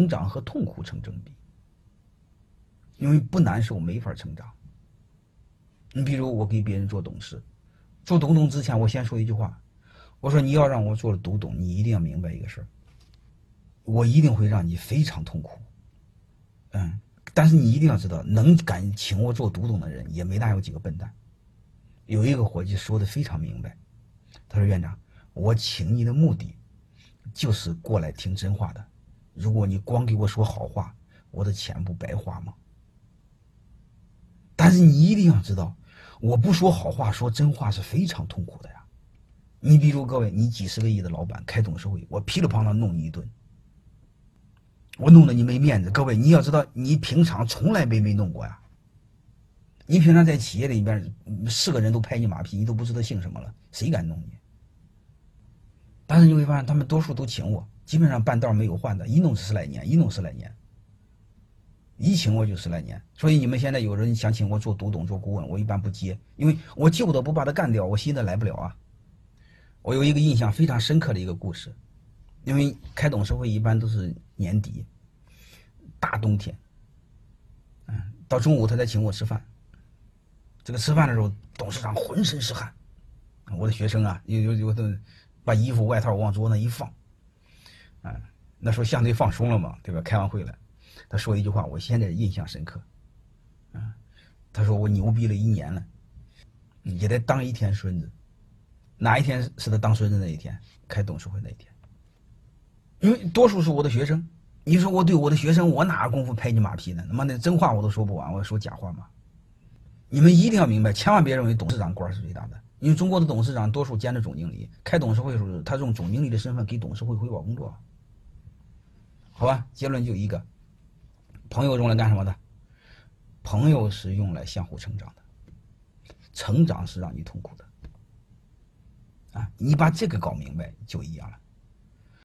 成长和痛苦成正比，因为不难受没法成长。你比如我给别人做董事，做董董之前，我先说一句话，我说你要让我做了独董，你一定要明白一个事儿，我一定会让你非常痛苦，嗯，但是你一定要知道，能敢请我做独董的人也没大有几个笨蛋。有一个伙计说的非常明白，他说院长，我请你的目的就是过来听真话的，如果你光给我说好话，我的钱不白花吗？但是你一定要知道。我不说好话，说真话是非常痛苦的呀。你比如各位，你几十个亿的老板开董事会，我噼里啪啦弄你一顿，我弄得你没面子。各位，你要知道，你平常从来没没弄过呀。你平常在企业里边，是个人都拍你马屁，你都不知道姓什么了，谁敢弄你？但是你会发现，他们多数都请我，基本上半道没有换的，一弄十来年，一弄十来年。一请我就十来年，所以你们现在有人想请我做独董、做顾问，我一般不接，因为我旧的不把他干掉，我新的来不了啊。我有一个印象非常深刻的一个故事，因为开董事会一般都是年底，大冬天，嗯，到中午他才请我吃饭，这个吃饭的时候，董事长浑身是汗，我的学生啊，有有有的把衣服外套往桌那一放，啊，那时候相对放松了嘛，对吧？开完会了。他说一句话，我现在印象深刻，啊，他说我牛逼了一年了，也得当一天孙子，哪一天是他当孙子那一天？开董事会那一天，因为多数是我的学生，你说我对我的学生，我哪功夫拍你马屁呢？他妈的真话我都说不完，我说假话吗？你们一定要明白，千万别认为董事长官是最大的，因为中国的董事长多数兼着总经理，开董事会的时候，他用总经理的身份给董事会汇报工作，好吧？结论就一个。朋友用来干什么的？朋友是用来相互成长的，成长是让你痛苦的，啊，你把这个搞明白就一样了。